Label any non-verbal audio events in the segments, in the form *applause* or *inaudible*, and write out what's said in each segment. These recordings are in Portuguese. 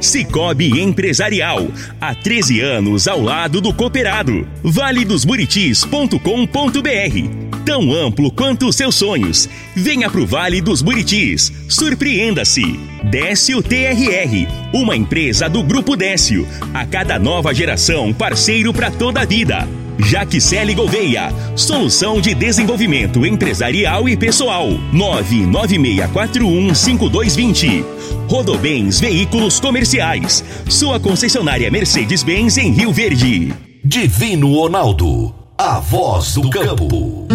Cicobi Empresarial, há 13 anos ao lado do cooperado. Vale dos Buritis.com.br. Tão amplo quanto os seus sonhos. Venha pro Vale dos Buritis. Surpreenda-se. Décio TRR, uma empresa do Grupo Décio. A cada nova geração, parceiro para toda a vida. Jaquicele Gouveia, solução de desenvolvimento empresarial e pessoal. 996415220. Rodobens Veículos Comerciais, sua concessionária Mercedes-Benz em Rio Verde. Divino Ronaldo, a voz do campo.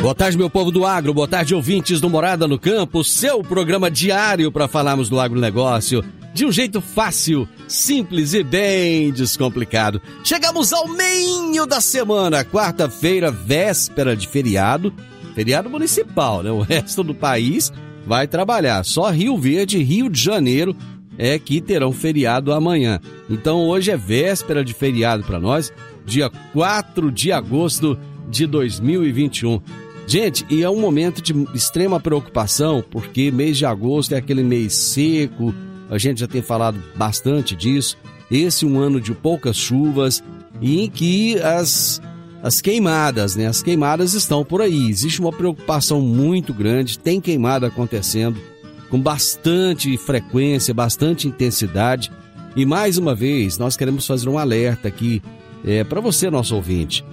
Boa tarde, meu povo do agro. Boa tarde, ouvintes do Morada no Campo. Seu programa diário para falarmos do agronegócio de um jeito fácil, simples e bem descomplicado. Chegamos ao meio da semana, quarta-feira, véspera de feriado, feriado municipal, né? O resto do país vai trabalhar. Só Rio Verde e Rio de Janeiro é que terão feriado amanhã. Então hoje é véspera de feriado para nós, dia 4 de agosto de 2021. Gente, e é um momento de extrema preocupação, porque mês de agosto é aquele mês seco, a gente já tem falado bastante disso. Esse é um ano de poucas chuvas e em que as, as queimadas, né? As queimadas estão por aí. Existe uma preocupação muito grande, tem queimada acontecendo com bastante frequência, bastante intensidade. E mais uma vez, nós queremos fazer um alerta aqui é, para você, nosso ouvinte.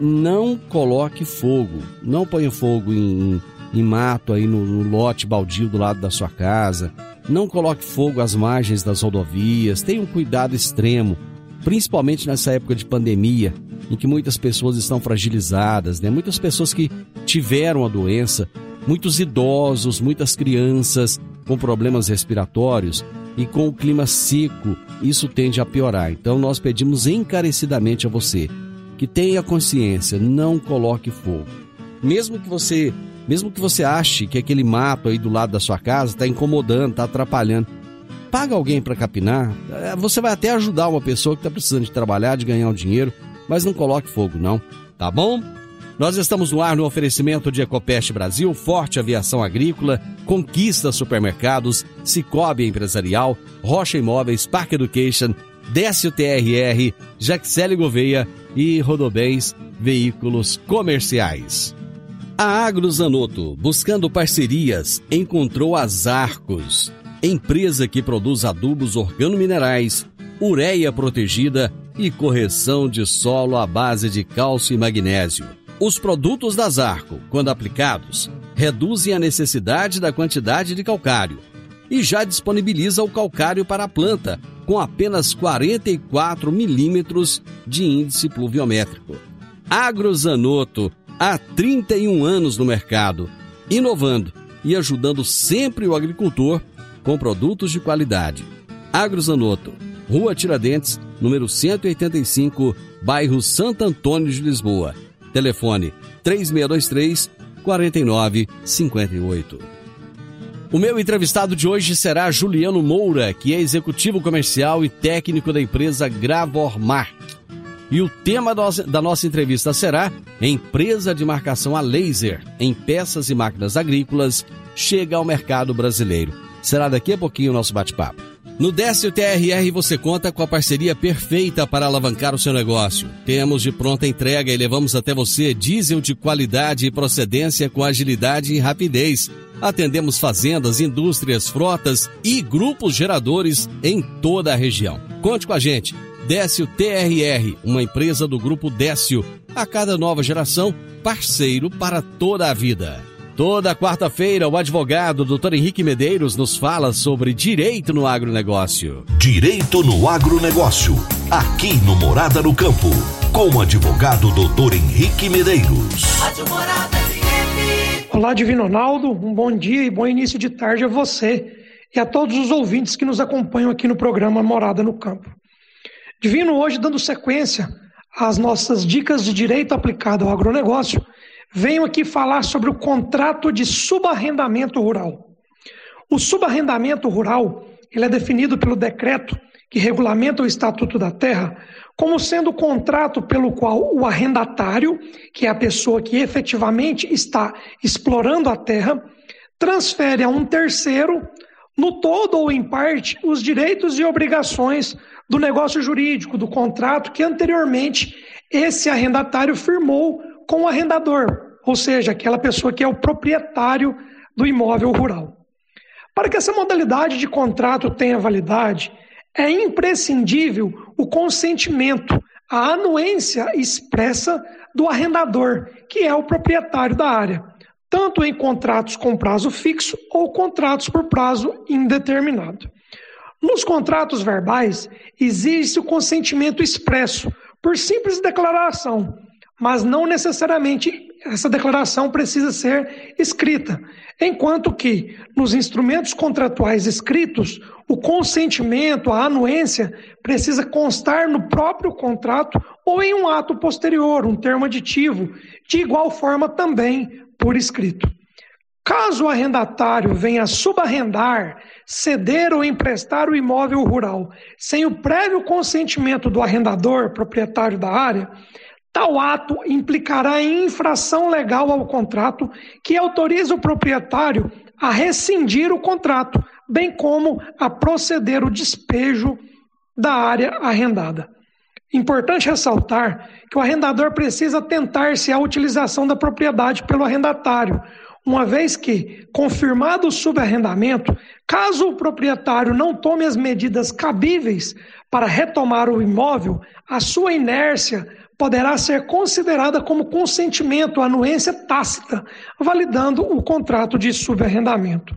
Não coloque fogo, não ponha fogo em, em mato aí no, no lote baldio do lado da sua casa não coloque fogo às margens das rodovias, tenha um cuidado extremo, principalmente nessa época de pandemia, em que muitas pessoas estão fragilizadas, né? Muitas pessoas que tiveram a doença, muitos idosos, muitas crianças com problemas respiratórios e com o clima seco, isso tende a piorar. Então nós pedimos encarecidamente a você que tenha consciência, não coloque fogo. Mesmo que você mesmo que você ache que aquele mato aí do lado da sua casa está incomodando, está atrapalhando, paga alguém para capinar. É, você vai até ajudar uma pessoa que está precisando de trabalhar, de ganhar um dinheiro, mas não coloque fogo não, tá bom? Nós estamos no ar no oferecimento de Ecopest Brasil, Forte Aviação Agrícola, Conquista Supermercados, Cicobi Empresarial, Rocha Imóveis, Park Education, Décio TRR, Jaxele Gouveia e Rodobens Veículos Comerciais. A Agrozanoto, buscando parcerias, encontrou as Arcos, empresa que produz adubos organominerais, ureia protegida e correção de solo à base de cálcio e magnésio. Os produtos das Arco, quando aplicados, reduzem a necessidade da quantidade de calcário e já disponibiliza o calcário para a planta com apenas 44 milímetros de índice pluviométrico. Agrozanoto há 31 anos no mercado, inovando e ajudando sempre o agricultor com produtos de qualidade. Agrozanoto, Rua Tiradentes, número 185, bairro Santo Antônio de Lisboa. Telefone 3623 4958. O meu entrevistado de hoje será Juliano Moura, que é executivo comercial e técnico da empresa Gravormark. E o tema da nossa entrevista será Empresa de marcação a laser em peças e máquinas agrícolas chega ao mercado brasileiro. Será daqui a pouquinho o nosso bate-papo. No Décio TRR você conta com a parceria perfeita para alavancar o seu negócio. Temos de pronta entrega e levamos até você diesel de qualidade e procedência com agilidade e rapidez. Atendemos fazendas, indústrias, frotas e grupos geradores em toda a região. Conte com a gente. Décio TRR, uma empresa do grupo Décio. A cada nova geração, parceiro para toda a vida. Toda quarta-feira, o advogado Dr. Henrique Medeiros nos fala sobre direito no agronegócio. Direito no agronegócio, aqui no Morada no Campo, com o advogado Dr. Henrique Medeiros. Olá, Divino Ronaldo, um bom dia e bom início de tarde a você e a todos os ouvintes que nos acompanham aqui no programa Morada no Campo. Divino hoje dando sequência às nossas dicas de direito aplicado ao agronegócio, venho aqui falar sobre o contrato de subarrendamento rural. O subarrendamento rural ele é definido pelo decreto que regulamenta o Estatuto da Terra como sendo o contrato pelo qual o arrendatário, que é a pessoa que efetivamente está explorando a terra, transfere a um terceiro, no todo ou em parte, os direitos e obrigações do negócio jurídico, do contrato que anteriormente esse arrendatário firmou com o arrendador, ou seja, aquela pessoa que é o proprietário do imóvel rural. Para que essa modalidade de contrato tenha validade, é imprescindível o consentimento, a anuência expressa do arrendador, que é o proprietário da área, tanto em contratos com prazo fixo ou contratos por prazo indeterminado. Nos contratos verbais, existe o consentimento expresso, por simples declaração, mas não necessariamente essa declaração precisa ser escrita, enquanto que nos instrumentos contratuais escritos, o consentimento, a anuência, precisa constar no próprio contrato ou em um ato posterior, um termo aditivo, de igual forma também por escrito. Caso o arrendatário venha subarrendar, ceder ou emprestar o imóvel rural sem o prévio consentimento do arrendador, proprietário da área, Tal ato implicará em infração legal ao contrato que autoriza o proprietário a rescindir o contrato, bem como a proceder o despejo da área arrendada. Importante ressaltar que o arrendador precisa atentar-se à utilização da propriedade pelo arrendatário, uma vez que, confirmado o subarrendamento, caso o proprietário não tome as medidas cabíveis para retomar o imóvel, a sua inércia poderá ser considerada como consentimento, anuência tácita, validando o contrato de subarrendamento.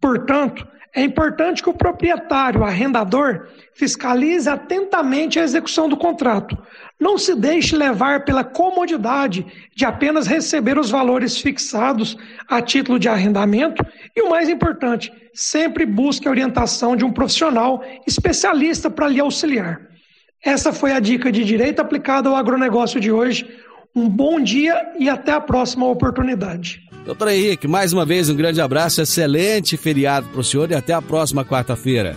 Portanto, é importante que o proprietário, arrendador, fiscalize atentamente a execução do contrato. Não se deixe levar pela comodidade de apenas receber os valores fixados a título de arrendamento e, o mais importante, sempre busque a orientação de um profissional especialista para lhe auxiliar. Essa foi a dica de direito aplicado ao agronegócio de hoje. Um bom dia e até a próxima oportunidade. Doutor Henrique, mais uma vez um grande abraço, excelente feriado para o senhor e até a próxima quarta-feira.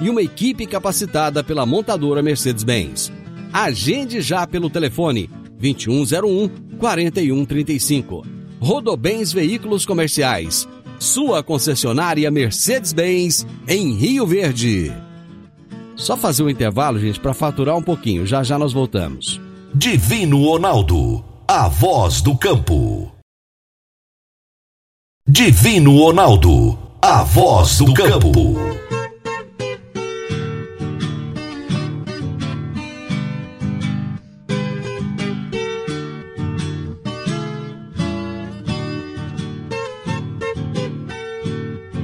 e uma equipe capacitada pela montadora Mercedes-Benz. Agende já pelo telefone 2101 4135. Rodobens Veículos Comerciais. Sua concessionária Mercedes-Benz em Rio Verde. Só fazer um intervalo, gente, para faturar um pouquinho. Já já nós voltamos. Divino Ronaldo, a voz do campo. Divino Ronaldo, a voz do campo.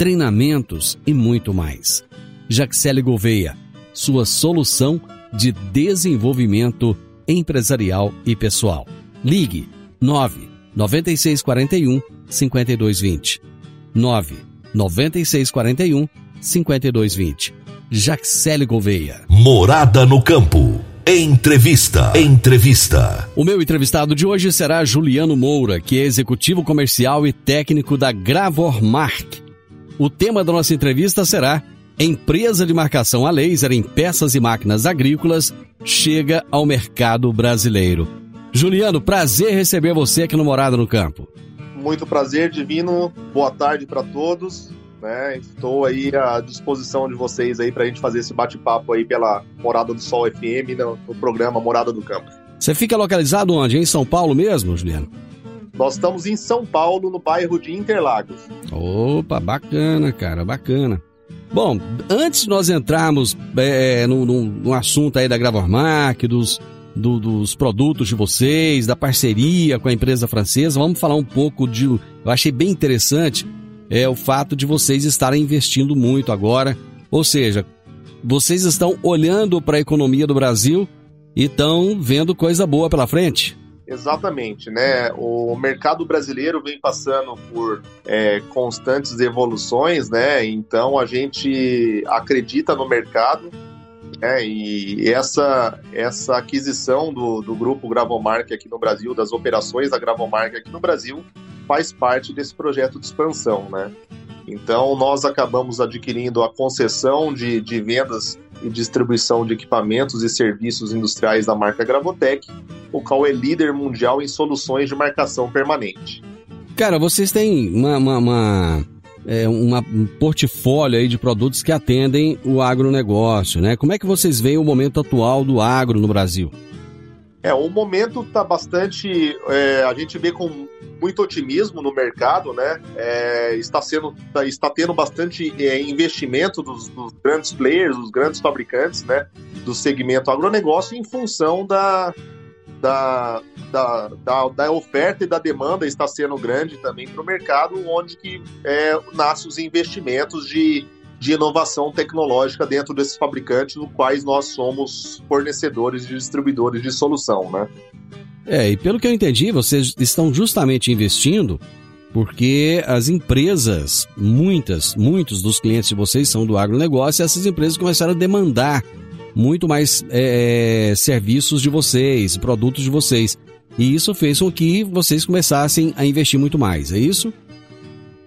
treinamentos e muito mais. Jaxele Gouveia, sua solução de desenvolvimento empresarial e pessoal. Ligue 9 9641 5220. 9 9641 5220. Jaxele Gouveia. Morada no campo. Entrevista. Entrevista. O meu entrevistado de hoje será Juliano Moura, que é executivo comercial e técnico da Gravormark. O tema da nossa entrevista será Empresa de marcação a laser em peças e máquinas agrícolas chega ao mercado brasileiro. Juliano, prazer receber você aqui no Morada no Campo. Muito prazer, Divino. Boa tarde para todos. Né? Estou aí à disposição de vocês aí para a gente fazer esse bate-papo aí pela Morada do Sol FM no, no, programa Morada do Campo. Você fica localizado onde? Em São Paulo mesmo, Juliano? Nós estamos em São Paulo, no bairro de Interlagos. Opa, bacana, cara, bacana. Bom, antes de nós entrarmos é, no, no, no, assunto aí da Gravormark, dos, do, dos produtos de vocês, da parceria com a empresa francesa, vamos falar um pouco de. Eu achei bem interessante é o fato de vocês estarem investindo muito agora. Ou seja, vocês estão olhando para a economia do Brasil e estão vendo coisa boa pela frente. Exatamente, né? O mercado brasileiro vem passando por é, constantes evoluções, né? Então a gente acredita no mercado, né? E essa essa aquisição do, do grupo Gravomark aqui no Brasil, das operações da Gravomark aqui no Brasil, faz parte desse projeto de expansão, né? Então, nós acabamos adquirindo a concessão de, de vendas e distribuição de equipamentos e serviços industriais da marca Gravotec, o qual é líder mundial em soluções de marcação permanente. Cara, vocês têm uma, uma, uma, é, uma, um portfólio aí de produtos que atendem o agronegócio, né? Como é que vocês veem o momento atual do agro no Brasil? É, o momento está bastante. É, a gente vê com muito otimismo no mercado, né? É, está sendo, tá, está tendo bastante é, investimento dos, dos, grandes players, dos grandes fabricantes, né? Do segmento agronegócio em função da, da, da, da, da oferta e da demanda está sendo grande também para o mercado, onde que é, nascem os investimentos de de inovação tecnológica dentro desses fabricantes, no quais nós somos fornecedores e distribuidores de solução, né? É, e pelo que eu entendi, vocês estão justamente investindo porque as empresas, muitas, muitos dos clientes de vocês são do agronegócio e essas empresas começaram a demandar muito mais é, serviços de vocês, produtos de vocês. E isso fez com que vocês começassem a investir muito mais, é isso?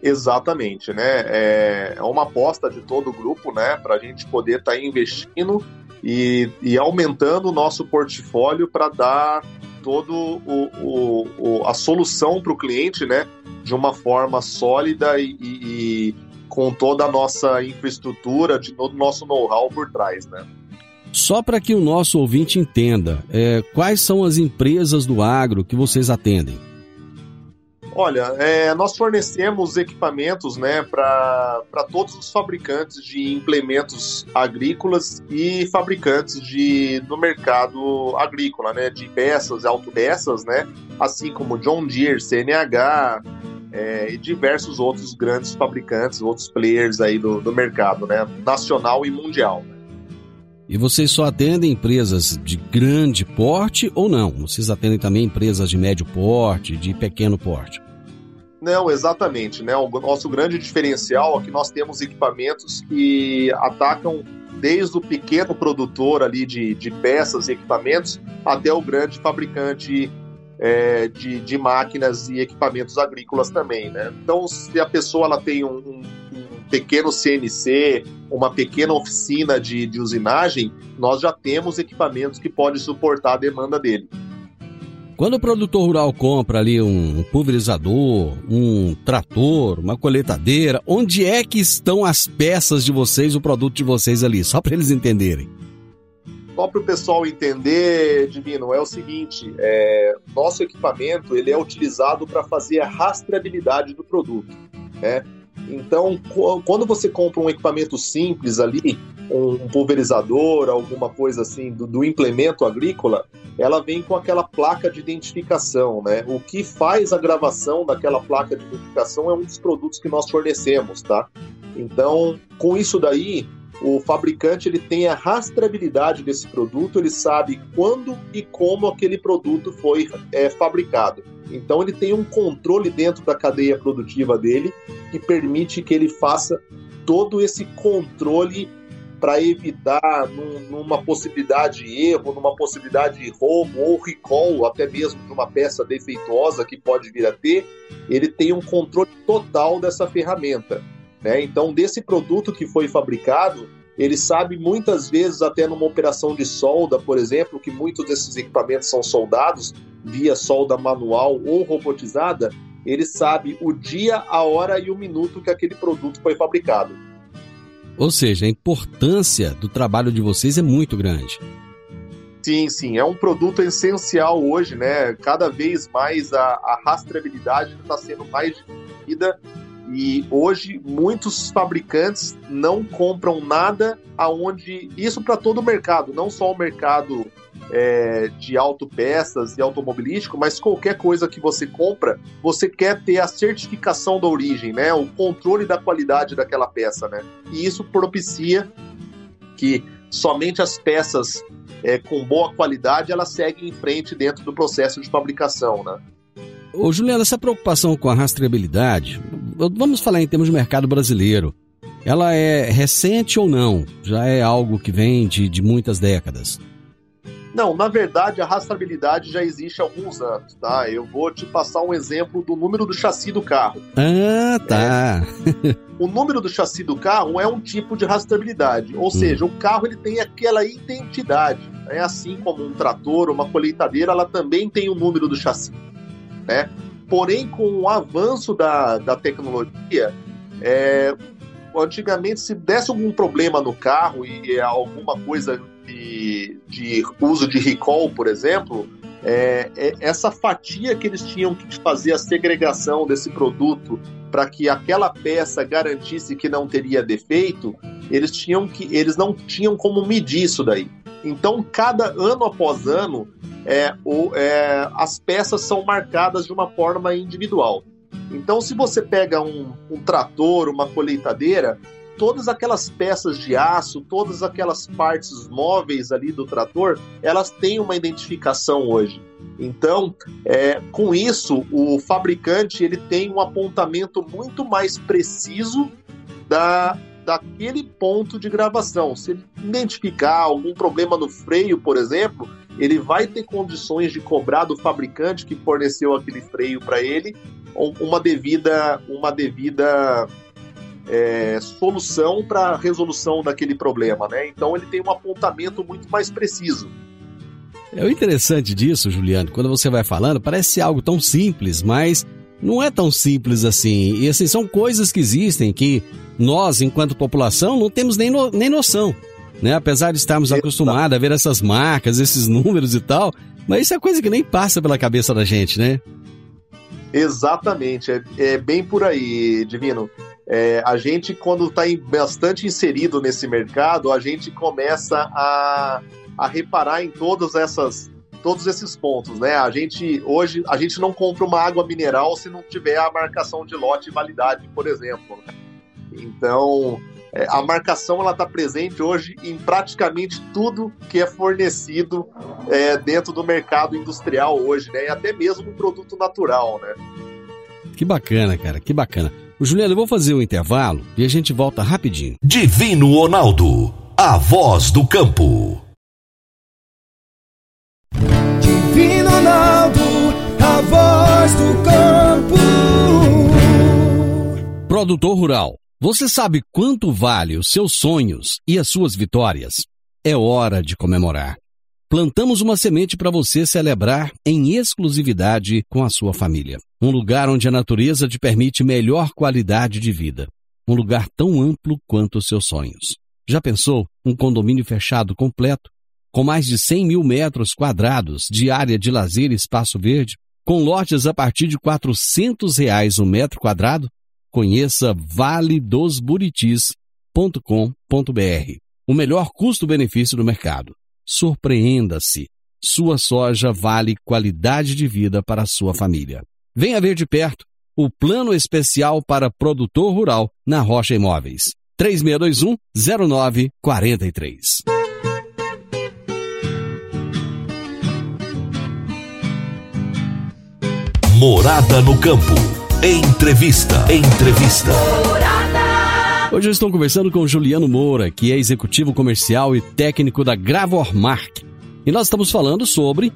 Exatamente, né? É, é uma aposta de todo o grupo, né? Para a gente poder estar tá investindo e, e, aumentando o nosso portfólio para dar todo o, o, o a solução para o cliente, né? De uma forma sólida e, e, e, com toda a nossa infraestrutura, de todo o nosso know-how por trás, né? Só para que o nosso ouvinte entenda, é, quais são as empresas do agro que vocês atendem? Olha, é, nós fornecemos equipamentos né, para todos os fabricantes de implementos agrícolas e fabricantes de, do mercado agrícola, né, de peças, autopeças, né, assim como John Deere, CNH é, e diversos outros grandes fabricantes, outros players aí do, do mercado, né, nacional e mundial. E vocês só atendem empresas de grande porte ou não? Vocês atendem também empresas de médio porte, de pequeno porte? Não, exatamente. Né? O nosso grande diferencial é que nós temos equipamentos que atacam desde o pequeno produtor ali de, de peças e equipamentos até o grande fabricante é, de, de máquinas e equipamentos agrícolas também. Né? Então, se a pessoa ela tem um, um, um pequeno CNC, uma pequena oficina de, de usinagem, nós já temos equipamentos que podem suportar a demanda dele. Quando o produtor rural compra ali um pulverizador, um trator, uma coletadeira, onde é que estão as peças de vocês, o produto de vocês ali? Só para eles entenderem. Só para o pessoal entender, Divino, é o seguinte: é, nosso equipamento ele é utilizado para fazer a rastreabilidade do produto. Né? Então, quando você compra um equipamento simples ali, um pulverizador, alguma coisa assim do, do, implemento agrícola, ela vem com aquela placa de identificação, né? O que faz a gravação daquela placa de identificação é um dos produtos que nós fornecemos, tá? Então, com isso daí, o fabricante ele tem a rastreabilidade desse produto, ele sabe quando e como aquele produto foi é, fabricado. Então ele tem um controle dentro da cadeia produtiva dele que permite que ele faça todo esse controle para evitar num, numa possibilidade de erro, numa possibilidade de roubo ou recall, até mesmo de uma peça defeituosa que pode vir a ter, ele tem um controle total dessa ferramenta. Né? Então, desse produto que foi fabricado, ele sabe muitas vezes, até numa operação de solda, por exemplo, que muitos desses equipamentos são soldados via solda manual ou robotizada, ele sabe o dia, a hora e o minuto que aquele produto foi fabricado. Ou seja, a importância do trabalho de vocês é muito grande. Sim, sim, é um produto essencial hoje, né? Cada vez mais a, a rastreabilidade está sendo mais definida e hoje muitos fabricantes não compram nada aonde isso para todo o mercado, não só o mercado é, de autopeças e automobilístico, mas qualquer coisa que você compra, você quer ter a certificação da origem, né? O controle da qualidade daquela peça, né? E isso propicia que somente as peças é, com boa qualidade elas seguem em frente dentro do processo de fabricação, né? Ô, Juliana, essa preocupação com a rastreabilidade, vamos falar em termos de mercado brasileiro. Ela é recente ou não? Já é algo que vem de, de muitas décadas? Não, na verdade a rastreabilidade já existe há alguns anos, tá? Eu vou te passar um exemplo do número do chassi do carro. Ah, tá. É. *laughs* o número do chassi do carro é um tipo de rastreabilidade, ou hum. seja, o carro ele tem aquela identidade. É assim como um trator, uma colheitadeira, ela também tem o número do chassi né? Porém, com o avanço da, da tecnologia, é, antigamente, se desse algum problema no carro e alguma coisa de, de uso de recall, por exemplo, é, é, essa fatia que eles tinham que fazer a segregação desse produto para que aquela peça garantisse que não teria defeito, eles tinham que eles não tinham como medir isso daí. Então, cada ano após ano, é, o, é, as peças são marcadas de uma forma individual. Então, se você pega um, um trator, uma colheitadeira, todas aquelas peças de aço, todas aquelas partes móveis ali do trator, elas têm uma identificação hoje. Então, é, com isso, o fabricante ele tem um apontamento muito mais preciso da, daquele ponto de gravação. Se ele identificar algum problema no freio, por exemplo, ele vai ter condições de cobrar do fabricante que forneceu aquele freio para ele uma devida, uma devida é, solução para a resolução daquele problema, né? Então ele tem um apontamento muito mais preciso. É o interessante disso, Juliano, quando você vai falando, parece algo tão simples, mas não é tão simples assim. E assim, são coisas que existem que nós, enquanto população, não temos nem, no, nem noção. Né? Apesar de estarmos acostumados a ver essas marcas, esses números e tal, mas isso é coisa que nem passa pela cabeça da gente, né? Exatamente, é, é bem por aí, Divino. É, a gente, quando está bastante inserido nesse mercado, a gente começa a, a reparar em todas essas todos esses pontos, né? A gente hoje a gente não compra uma água mineral se não tiver a marcação de lote e validade, por exemplo. Então, é, a marcação ela está presente hoje em praticamente tudo que é fornecido é, dentro do mercado industrial hoje, né? E até mesmo um produto natural, né? Que bacana, cara, que bacana. O Juliano, eu vou fazer o um intervalo e a gente volta rapidinho. Divino Ronaldo, a voz do campo. Voz do campo. Produtor Rural, você sabe quanto vale os seus sonhos e as suas vitórias? É hora de comemorar. Plantamos uma semente para você celebrar em exclusividade com a sua família. Um lugar onde a natureza te permite melhor qualidade de vida. Um lugar tão amplo quanto os seus sonhos. Já pensou um condomínio fechado completo? Com mais de 100 mil metros quadrados de área de lazer e espaço verde? Com lotes a partir de 400 reais o metro quadrado? Conheça valedosburitis.com.br. O melhor custo-benefício do mercado. Surpreenda-se. Sua soja vale qualidade de vida para sua família. Venha ver de perto o plano especial para produtor rural na Rocha Imóveis. 3621 0943. Morada no campo. Entrevista. Entrevista. Hoje eu estou conversando com Juliano Moura, que é executivo comercial e técnico da Gravormark. E nós estamos falando sobre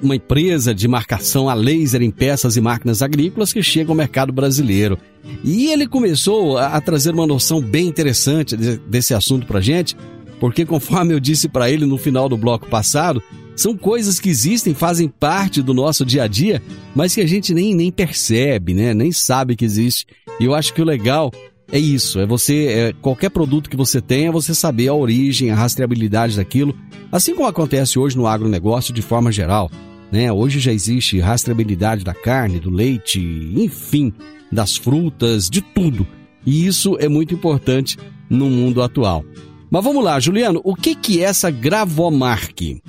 uma empresa de marcação a laser em peças e máquinas agrícolas que chega ao mercado brasileiro. E ele começou a, trazer uma noção bem interessante desse assunto para gente, porque conforme eu disse para ele no final do bloco passado, são coisas que existem, fazem parte do nosso dia a dia, mas que a gente nem, nem percebe, né? Nem sabe que existe. E eu acho que o legal é isso, é você, é, qualquer produto que você tenha, você saber a origem, a rastreabilidade daquilo, assim como acontece hoje no agronegócio de forma geral. Né? Hoje já existe rastreabilidade da carne, do leite, enfim, das frutas, de tudo. E isso é muito importante no mundo atual. Mas vamos lá, Juliano, o que, que é essa Gravomark?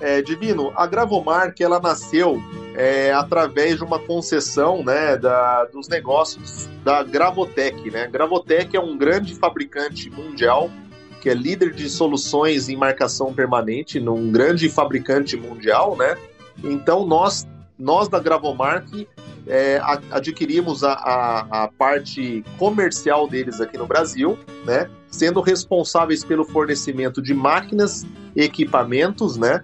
É, Divino, a Gravomark ela nasceu é, através de uma concessão né, da, dos negócios da Gravotec. Né? Gravotec é um grande fabricante mundial que é líder de soluções em marcação permanente, num grande fabricante mundial, né? Então nós, nós da Gravomark é, adquirimos a, a, a, parte comercial deles aqui no Brasil, né? Sendo responsáveis pelo fornecimento de máquinas, equipamentos, né?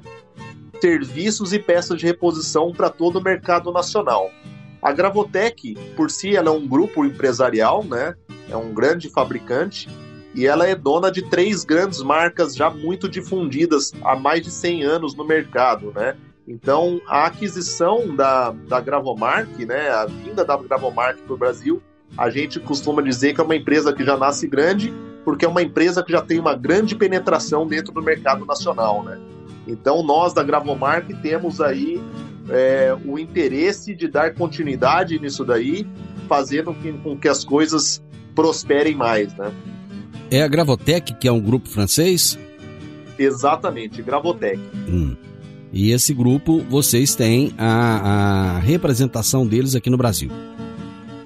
Serviços e peças de reposição para todo o mercado nacional. A Gravotec, por si, ela é um grupo empresarial, né? É um grande fabricante e ela é dona de três grandes marcas já muito difundidas há mais de 100 anos no mercado, né? Então, a aquisição da, da Gravomark, né, a vinda da Gravomark para o Brasil, a gente costuma dizer que é uma empresa que já nasce grande, porque é uma empresa que já tem uma grande penetração dentro do mercado nacional, né? Então, nós da Gravomark temos aí é, o interesse de dar continuidade nisso daí, fazendo com que as coisas prosperem mais, né? É a Gravotec, que é um grupo francês? Exatamente, Gravotec. Hum. E esse grupo, vocês têm a, a representação deles aqui no Brasil.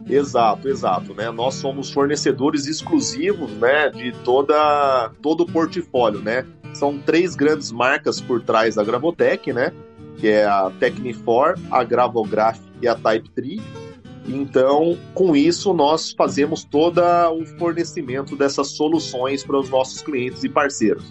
Exato, exato, né? Nós somos fornecedores exclusivos, né, de toda todo o portfólio, né? São três grandes marcas por trás da Gravotec, né? Que é a Technifor, a Gravograph e a Type 3. Então, com isso, nós fazemos todo o fornecimento dessas soluções para os nossos clientes e parceiros.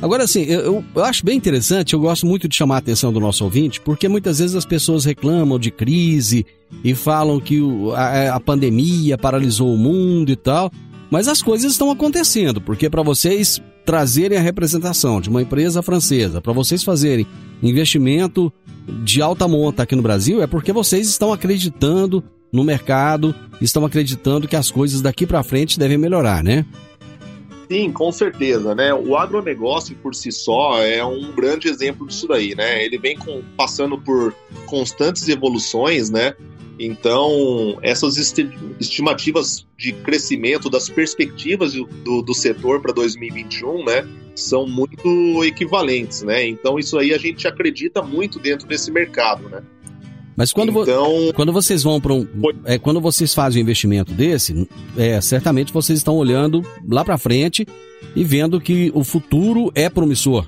Agora, assim, eu, eu, acho bem interessante, eu gosto muito de chamar a atenção do nosso ouvinte, porque muitas vezes as pessoas reclamam de crise e falam que o, a, a pandemia paralisou o mundo e tal, mas as coisas estão acontecendo, porque para vocês trazerem a representação de uma empresa francesa, para vocês fazerem investimento de alta monta aqui no Brasil, é porque vocês estão acreditando no mercado, estão acreditando que as coisas daqui para frente devem melhorar, né? Sim, com certeza, né? O agronegócio por si só é um grande exemplo disso daí, né? Ele vem com, passando por constantes evoluções, né? Então, essas estimativas de crescimento das perspectivas do, do setor para 2021, né, são muito equivalentes, né? Então, isso aí a gente acredita muito dentro desse mercado, né? Mas quando, então, vo quando vocês vão para um, é, quando vocês fazem um investimento desse, é, certamente vocês estão olhando lá para frente e vendo que o futuro é promissor.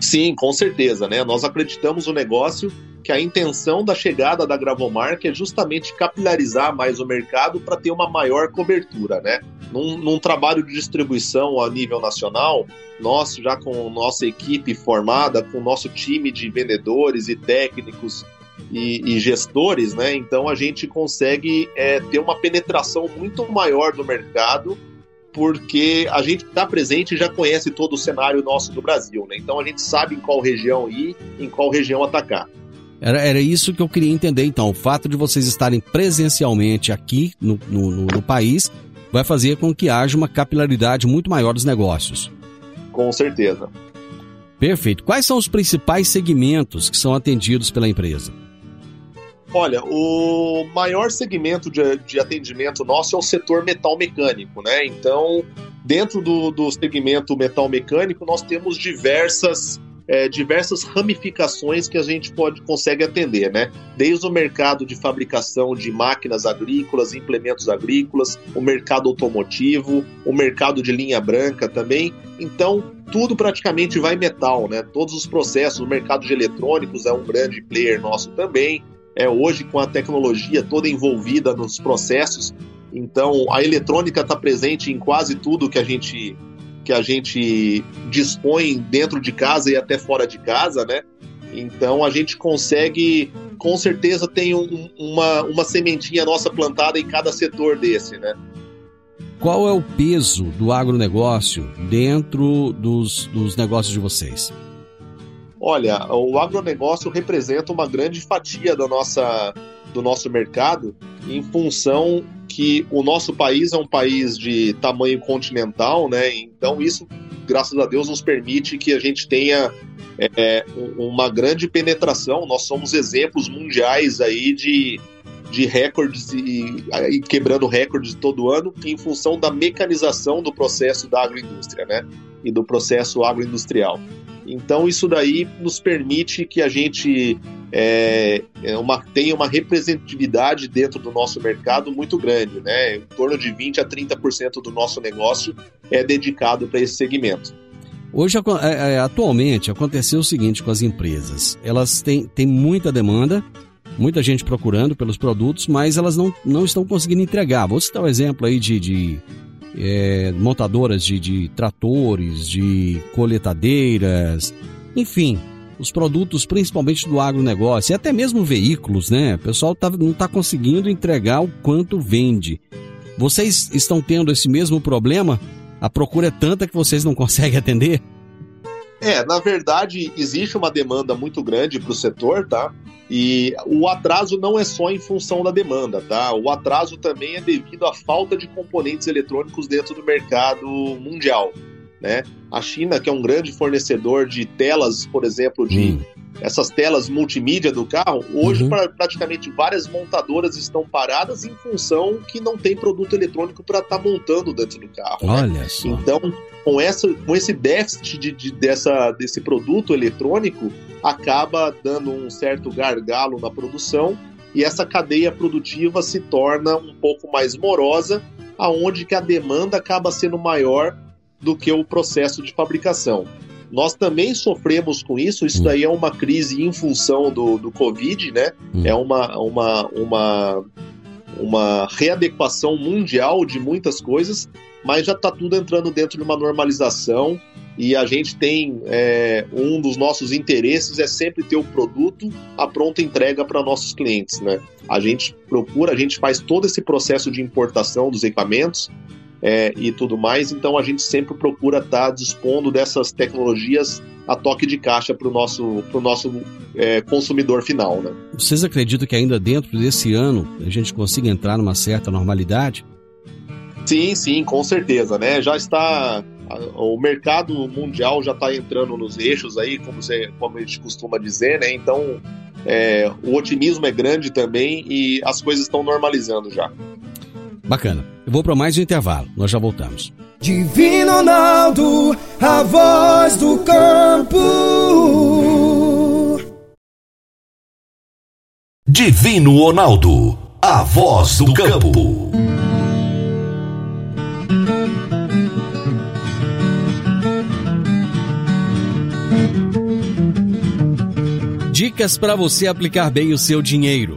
Sim, com certeza, né? Nós acreditamos no negócio que a intenção da chegada da Gravomark é justamente capilarizar mais o mercado para ter uma maior cobertura, né? Num, num, trabalho de distribuição a nível nacional, nós já com nossa equipe formada, com nosso time de vendedores e técnicos e, e gestores, né? Então a gente consegue é, ter uma penetração muito maior do mercado porque a gente está presente e já conhece todo o cenário nosso do Brasil, né? Então a gente sabe em qual região ir, em qual região atacar. Era, era isso que eu queria entender, então. O fato de vocês estarem presencialmente aqui no, no, no, no país vai fazer com que haja uma capilaridade muito maior dos negócios. Com certeza. Perfeito. Quais são os principais segmentos que são atendidos pela empresa? Olha, o maior segmento de, de atendimento nosso é o setor metal mecânico, né? Então, dentro do, do segmento metal mecânico, nós temos diversas é, diversas ramificações que a gente pode consegue atender, né? Desde o mercado de fabricação de máquinas agrícolas, implementos agrícolas, o mercado automotivo, o mercado de linha branca também. Então, tudo praticamente vai metal, né? Todos os processos, o mercado de eletrônicos é um grande player nosso também. É hoje com a tecnologia toda envolvida nos processos, então a eletrônica está presente em quase tudo que a gente que a gente dispõe dentro de casa e até fora de casa, né? Então a gente consegue, com certeza tem um, uma, uma sementinha nossa plantada em cada setor desse, né? Qual é o peso do agronegócio dentro dos, dos negócios de vocês? Olha, o agronegócio representa uma grande fatia da nossa, do nosso mercado em função que o nosso país é um país de tamanho continental, né? Então isso, graças a Deus, nos permite que a gente tenha é, uma grande penetração. Nós somos exemplos mundiais aí de, de recordes e, e quebrando recordes todo ano em função da mecanização do processo da agroindústria, né? E do processo agroindustrial. Então isso daí nos permite que a gente é, é uma, tenha uma representatividade dentro do nosso mercado muito grande, né? Em torno de 20 a 30% do nosso negócio é dedicado para esse segmento. Hoje, é, é, atualmente, aconteceu o seguinte com as empresas: elas têm, têm muita demanda, muita gente procurando pelos produtos, mas elas não, não estão conseguindo entregar. Vou citar o um exemplo aí de, de é, montadoras de, de tratores, de coletadeiras, enfim, os produtos principalmente do agronegócio e até mesmo veículos, né? O pessoal tá, não está conseguindo entregar o quanto vende. Vocês estão tendo esse mesmo problema? A procura é tanta que vocês não conseguem atender? É, na verdade, existe uma demanda muito grande para o setor, tá? E o atraso não é só em função da demanda, tá? O atraso também é devido à falta de componentes eletrônicos dentro do mercado mundial, né? A China, que é um grande fornecedor de telas, por exemplo, de hum. Essas telas multimídia do carro, hoje uhum. pra, praticamente várias montadoras estão paradas em função que não tem produto eletrônico para estar tá montando dentro do carro. Né? Olha né? só. Então, com, essa, com esse déficit de, de, dessa, desse produto eletrônico, acaba dando um certo gargalo na produção e essa cadeia produtiva se torna um pouco mais morosa, aonde que a demanda acaba sendo maior do que o processo de fabricação. Nós também sofremos com isso, isso daí é uma crise em função do, do Covid, né? Hum. É uma, uma, uma, uma readequação mundial de muitas coisas, mas já está tudo entrando dentro de uma normalização e a gente tem é, um dos nossos interesses é sempre ter o produto a pronta entrega para nossos clientes, né? A gente procura, a gente faz todo esse processo de importação dos equipamentos é, e tudo mais, então a gente sempre procura estar tá dispondo dessas tecnologias a toque de caixa para o nosso, pro nosso é, consumidor final, né? Vocês acreditam que ainda dentro desse ano a gente consiga entrar numa certa normalidade? Sim, sim, com certeza, né? Já está o mercado mundial já está entrando nos eixos aí, como, você, como a gente costuma dizer, né? Então é, o otimismo é grande também e as coisas estão normalizando já. Bacana. Eu vou para mais um intervalo. Nós já voltamos. Divino Ronaldo, a voz do campo. Divino Ronaldo, a voz do campo. Dicas para você aplicar bem o seu dinheiro.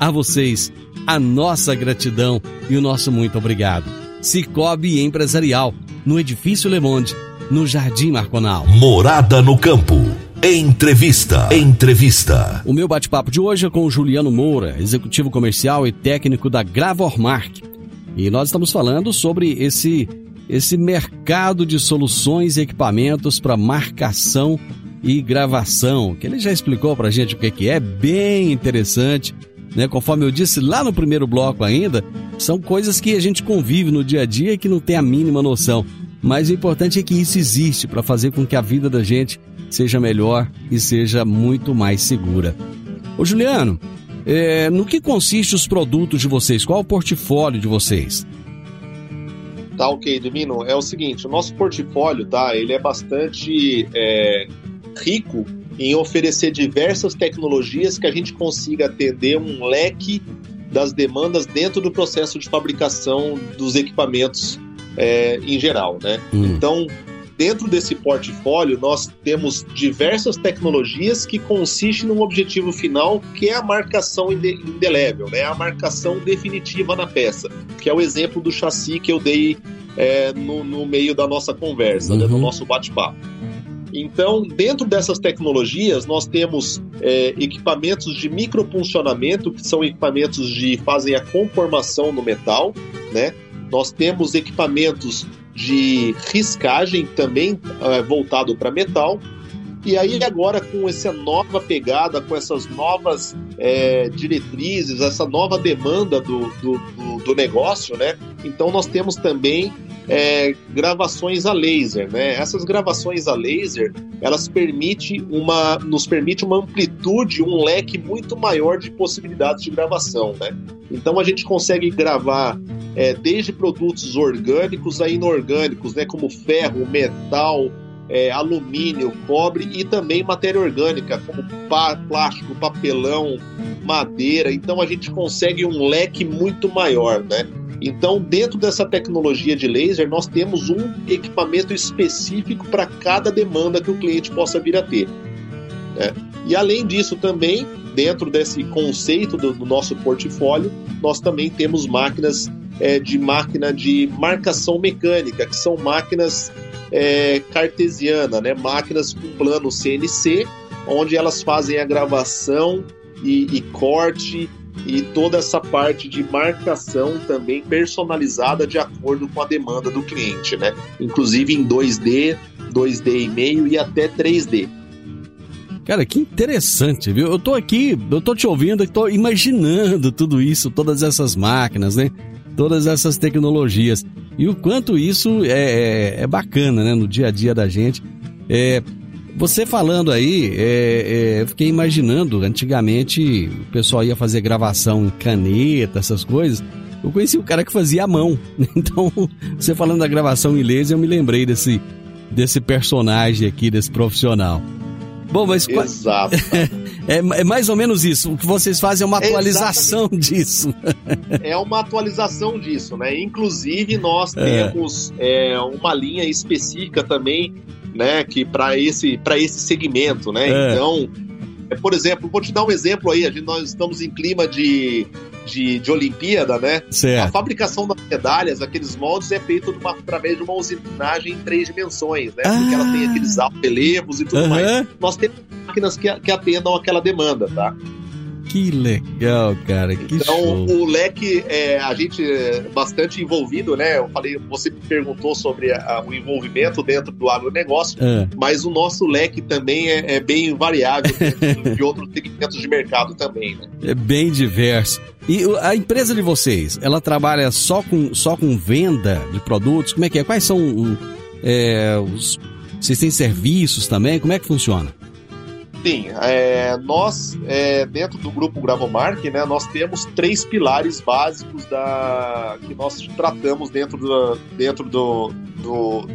A vocês, a nossa gratidão e o nosso muito obrigado. Cicobi Empresarial, no Edifício Le Monde, no Jardim Marconal. Morada no Campo. Entrevista. Entrevista. O meu bate-papo de hoje é com o Juliano Moura, executivo comercial e técnico da Gravormark. E nós estamos falando sobre esse esse mercado de soluções e equipamentos para marcação e gravação, que ele já explicou pra gente o que, que é, bem interessante. Né? Conforme eu disse lá no primeiro bloco ainda, são coisas que a gente convive no dia a dia e que não tem a mínima noção. Mas o importante é que isso existe para fazer com que a vida da gente seja melhor e seja muito mais segura. Ô Juliano, é, no que consiste os produtos de vocês? Qual o portfólio de vocês? Tá ok, Divino. É o seguinte, o nosso portfólio, tá? Ele é bastante é, rico em oferecer diversas tecnologias que a gente consiga atender um leque das demandas dentro do processo de fabricação dos equipamentos é, em geral, né? Hum. Então, dentro desse portfólio, nós temos diversas tecnologias que consistem num objetivo final, que é a marcação indelével, né? a marcação definitiva na peça, que é o exemplo do chassi que eu dei é, no, no, meio da nossa conversa, uhum. né? no uhum. nosso bate-papo. Então, dentro dessas tecnologias, nós temos é, equipamentos de microfuncionamento, que são equipamentos de fazem a conformação no metal, né? Nós temos equipamentos de riscagem também é, voltado para metal. E aí agora com essa nova pegada, com essas novas é, diretrizes, essa nova demanda do, do, do, do, negócio, né? Então nós temos também é, gravações a laser, né? Essas gravações a laser, elas permite uma, nos permite uma amplitude, um leque muito maior de possibilidades de gravação, né? Então a gente consegue gravar é, desde produtos orgânicos a inorgânicos, né? Como ferro, metal, é, alumínio, cobre e também matéria orgânica, como pá, plástico, papelão, madeira. Então a gente consegue um leque muito maior, né? Então, dentro dessa tecnologia de laser, nós temos um equipamento específico para cada demanda que o cliente possa vir a ter. Né? E além disso, também, dentro desse conceito do, do nosso portfólio, nós também temos máquinas é, de máquina de marcação mecânica, que são máquinas é, cartesiana, né? máquinas com plano CNC, onde elas fazem a gravação e, e corte e toda essa parte de marcação também personalizada de acordo com a demanda do cliente, né? Inclusive em 2D, 2D e meio e até 3D. Cara, que interessante, viu? Eu tô aqui, eu tô te ouvindo, eu tô imaginando tudo isso, todas essas máquinas, né? Todas essas tecnologias. E o quanto isso é, é, é bacana, né? No dia a dia da gente. É, você falando aí, é, é, fiquei imaginando, antigamente o pessoal ia fazer gravação em caneta, essas coisas. Eu conheci um cara que fazia à mão. *laughs* Então, você falando da gravação em laser, eu me lembrei desse, desse personagem aqui, desse profissional. Bom, mas. Exato. *laughs* é, é, mais ou menos isso. O que vocês fazem é uma atualização Exatamente. *laughs* disso. é uma atualização disso, né? Inclusive, nós é. temos é. uma linha específica também né, que para esse para esse segmento, né? É. Então, por exemplo, vou te dar um exemplo aí, a gente, nós estamos em clima de, de, de Olimpíada, né? Certo. A fabricação das medalhas, aqueles moldes, é feito uma, através de uma usinagem em três dimensões, né? Porque ela tem ah. aqueles relevos e tudo uhum. mais. Nós temos máquinas que, que atendam aquela demanda, tá? Que legal, cara. Que então, show. o leque, é, a gente é bastante envolvido, né? Eu falei, você perguntou sobre a, o envolvimento dentro do agronegócio, é. mas o nosso leque também é, é bem variável *laughs* de outros segmentos de mercado também, né? É bem diverso. E a empresa de vocês, ela trabalha só com, só com venda de produtos? Como é que é? Quais são é, os. Vocês têm serviços também? Como é que funciona? Sim, é, nós, é, dentro do grupo Gravomark, né, nós temos três pilares básicos da, que nós tratamos dentro do, dentro do, do,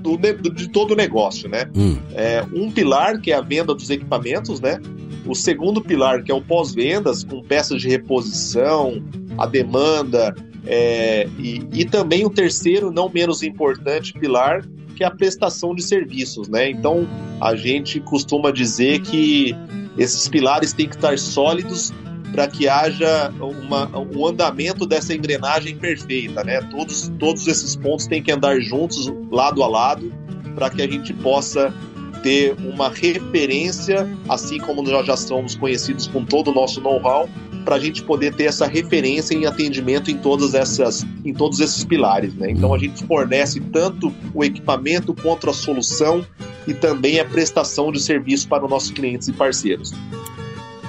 do, de todo o negócio. Né? Hum. É, um pilar, que é a venda dos equipamentos, né? o segundo pilar, que é o pós-vendas, com peças de reposição, a demanda, é, e, e também o terceiro, não menos importante, pilar, que é a prestação de serviços, né? Então, a gente costuma dizer que esses pilares têm que estar sólidos para que haja uma, um andamento dessa engrenagem perfeita, né? Todos, todos esses pontos têm que andar juntos, lado a lado, para que a gente possa ter uma referência, assim como nós já somos conhecidos com todo o nosso know-how, para a gente poder ter essa referência em atendimento em todas essas, em todos esses pilares, né? Então a gente fornece tanto o equipamento quanto a solução e também a prestação de serviço para os nossos clientes e parceiros.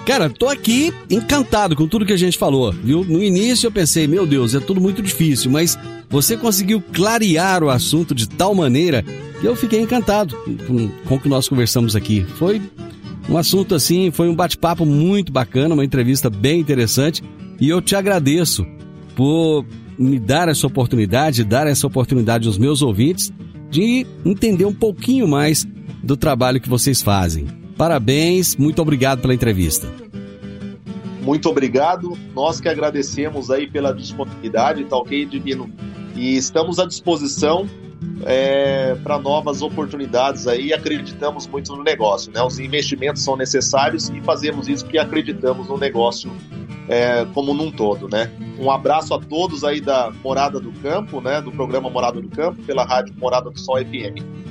Cara, tô aqui encantado com tudo que a gente falou, viu? No início eu pensei, meu Deus, é tudo muito difícil, mas você conseguiu clarear o assunto de tal maneira que eu fiquei encantado com, com o que nós conversamos aqui. Foi um assunto assim, foi um bate-papo muito bacana, uma entrevista bem interessante e eu te agradeço por me dar essa oportunidade, dar essa oportunidade aos meus ouvintes de entender um pouquinho mais do trabalho que vocês fazem. Parabéns, muito obrigado pela entrevista. Muito obrigado, nós que agradecemos aí pela disponibilidade, tá ok, Divino? E estamos à disposição é, para novas oportunidades aí acreditamos muito no negócio. Né? Os investimentos são necessários e fazemos isso porque acreditamos no negócio é, como num todo. Né? Um abraço a todos aí da Morada do Campo, né? do programa Morada do Campo, pela rádio Morada do Sol FM.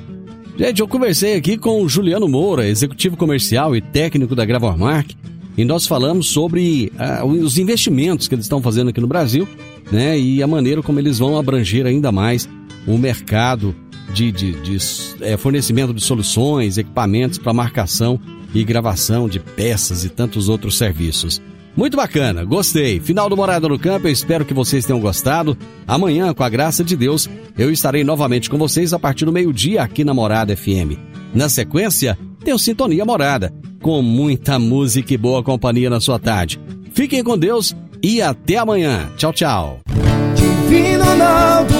Gente, eu conversei aqui com o Juliano Moura, executivo comercial e técnico da Gravormark, e nós falamos sobre uh, os investimentos que eles estão fazendo aqui no Brasil, né? E a maneira como eles vão abranger ainda mais o mercado de, de, de é, fornecimento de soluções, equipamentos para marcação e gravação de peças e tantos outros serviços. Muito bacana, gostei. Final do Morada no Campo, eu espero que vocês tenham gostado. Amanhã, com a graça de Deus, eu estarei novamente com vocês a partir do meio-dia aqui na Morada FM. Na sequência, tem o Sintonia Morada, com muita música e boa companhia na sua tarde. Fiquem com Deus e até amanhã. Tchau, tchau. Divino Ronaldo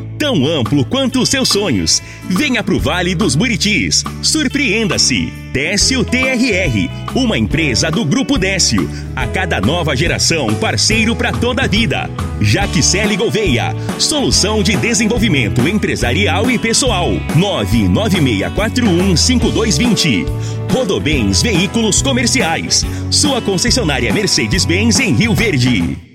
tão amplo quanto os seus sonhos. Venha pro Vale dos Buritis. Surpreenda-se. Décio TRR, uma empresa do Grupo Décio. A cada nova geração, parceiro para toda a vida. Jaquicele Gouveia, solução de desenvolvimento empresarial e pessoal. 996415220. Rodobens Veículos Comerciais. Sua concessionária Mercedes-Benz em Rio Verde.